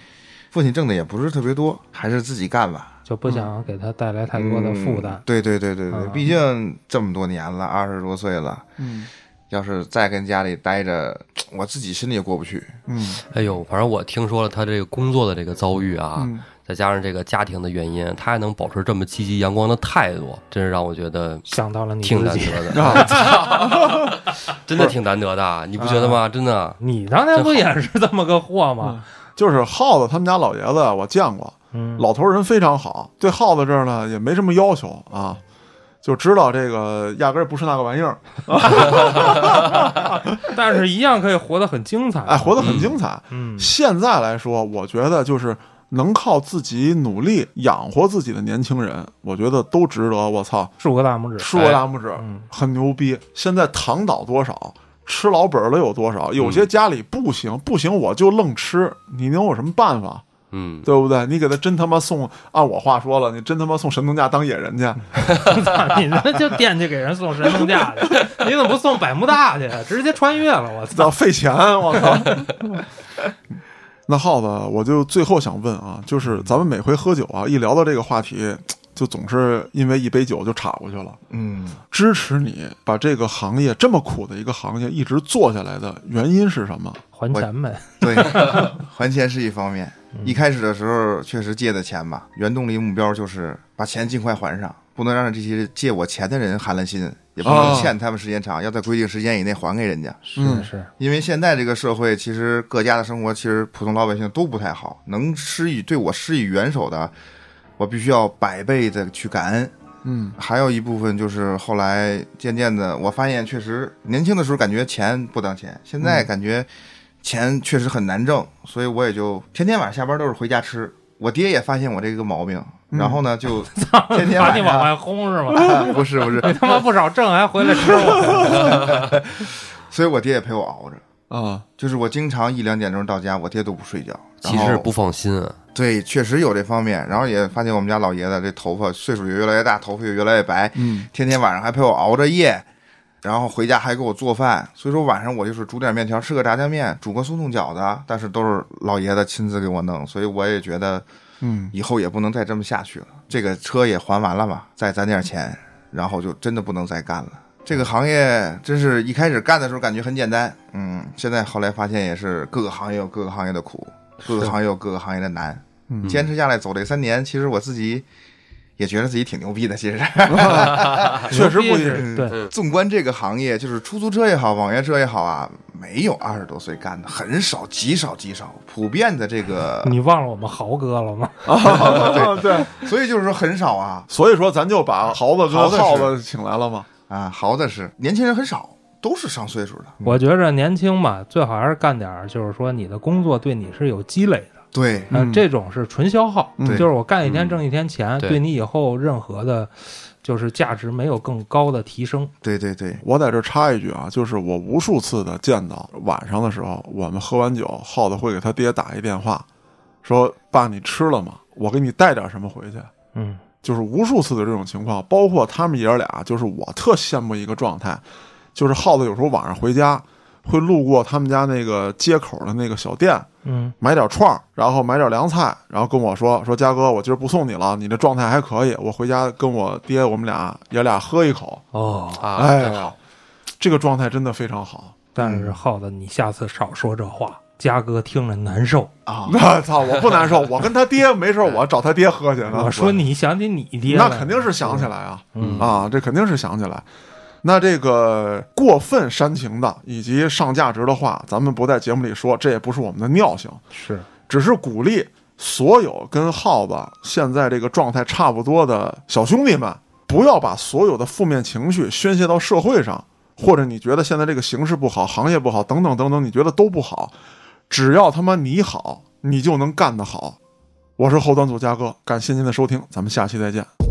父亲挣的也不是特别多，还是自己干吧。就不想给他带来太多的负担嗯。对对对对对，啊毕竟这么多年了，二十多岁了，嗯要是再跟家里待着，我自己心里也过不去。嗯哎呦，反正我听说了他这个工作的这个遭遇啊，嗯，再加上这个家庭的原因，他还能保持这么积极阳光的态度，真是让我觉得想到了你挺难，得的 真的挺难得的，你不觉得吗？真的，你当年不也是这么个货吗？就是耗子他们家老爷子我见过，嗯，老头人非常好，对耗子这儿呢也没什么要求啊，就知道这个压根儿不是那个玩意儿，但是一样可以活得很精彩。哎，活得很精彩。嗯，现在来说，我觉得就是能靠自己努力养活自己的年轻人，我觉得都值得。我操，竖个大拇指。竖个大拇指，嗯很牛逼。现在躺倒多少，吃老本儿的有多少？有些家里不行，不行我就愣吃，你能有什么办法？嗯，对不对？你给他真他妈送，按我话说了，你真他妈送神农架当野人去，你这就惦记给人送神农架去，你怎么不送百慕大去？直接穿越了，我操！咋费钱？我操！那耗子，我就最后想问啊，就是咱们每回喝酒啊，一聊到这个话题，就总是因为一杯酒就岔过去了。嗯，支持你把这个行业这么苦的一个行业一直做下来的原因是什么？还钱呗。对，还钱是一方面。一开始的时候确实借的钱吧，原动力目标就是把钱尽快还上，不能让这些借我钱的人寒了心，也不能哦欠他们时间长，要在规定时间以内还给人家。嗯。是。是，因为现在这个社会，其实各家的生活，其实普通老百姓都不太好，能施以对我施以援手的，我必须要百倍的去感恩。嗯。还有一部分就是后来渐渐的，我发现确实年轻的时候感觉钱不当钱，现在感觉钱确实很难挣，所以我也就天天晚上下班都是回家吃。我爹也发现我这个毛病，然后呢就 天天晚上把你往外轰是吗？不 是不是，你他妈不少挣还回来吃我，所以我爹也陪我熬着。啊，就是我经常一两点钟到家，我爹都不睡觉。其实不放心啊，对，确实有这方面。然后也发现我们家老爷子这头发岁数也越来越大，头发也越来越白，嗯，天天晚上还陪我熬着夜，然后回家还给我做饭。所以说晚上我就是煮点面条，吃个炸酱面，煮个速冻饺子，但是都是老爷子亲自给我弄。所以我也觉得嗯，以后也不能再这么下去了。这个车也还完了嘛，再攒点钱，然后就真的不能再干了。这个行业真是一开始干的时候感觉很简单，嗯，现在后来发现也是各个行业有各个行业的苦，各个行业有各个行业的难。嗯坚持下来走这三年，其实我自己也觉得自己挺牛逼的。其实，确实不是对，嗯纵观这个行业，就是出租车也好，网约车也好啊，没有二十多岁干的，很少，极少，极少。普遍的这个，你忘了我们豪哥了吗？啊，对，所以就是说很少啊所以说咱就把豪子豪子是跟耗子请来了吗。啊，豪子是年轻人很少，都是上岁数的。我觉着年轻嘛，最好还是干点儿，就是说你的工作对你是有积累的。对，呃嗯，这种是纯消耗，嗯。就是我干一天嗯。挣一天钱，对。对你以后任何的，就是价值没有更高的提升。对对对，我在这插一句啊，就是我无数次的见到晚上的时候，我们喝完酒，耗子会给他爹打一电话，说：“爸，你吃了吗？我给你带点什么回去。”嗯，就是无数次的这种情况，包括他们爷儿俩，就是我特羡慕一个状态，就是耗子有时候晚上回家会路过他们家那个街口的那个小店，嗯，买点串儿，然后买点凉菜，然后跟我说说嘉哥，我今儿不送你了，你这状态还可以，我回家跟我爹我们俩爷俩喝一口。哦，啊，哎呀这个状态真的非常好。但是耗子，你下次少说这话，嘉哥听着难受。啊，那操，我不难受，我跟他爹没事儿，我找他爹喝去。那我说你想起你爹，那肯定是想起来啊，嗯啊，这肯定是想起来。那这个过分煽情的以及上价值的话，咱们不在节目里说，这也不是我们的尿性，是只是鼓励所有跟耗子现在这个状态差不多的小兄弟们，不要把所有的负面情绪宣泄到社会上，或者你觉得现在这个形势不好、行业不好等等等等，你觉得都不好，只要他妈你好，你就能干得好。我是后端组嘉哥，感谢您的收听，咱们下期再见。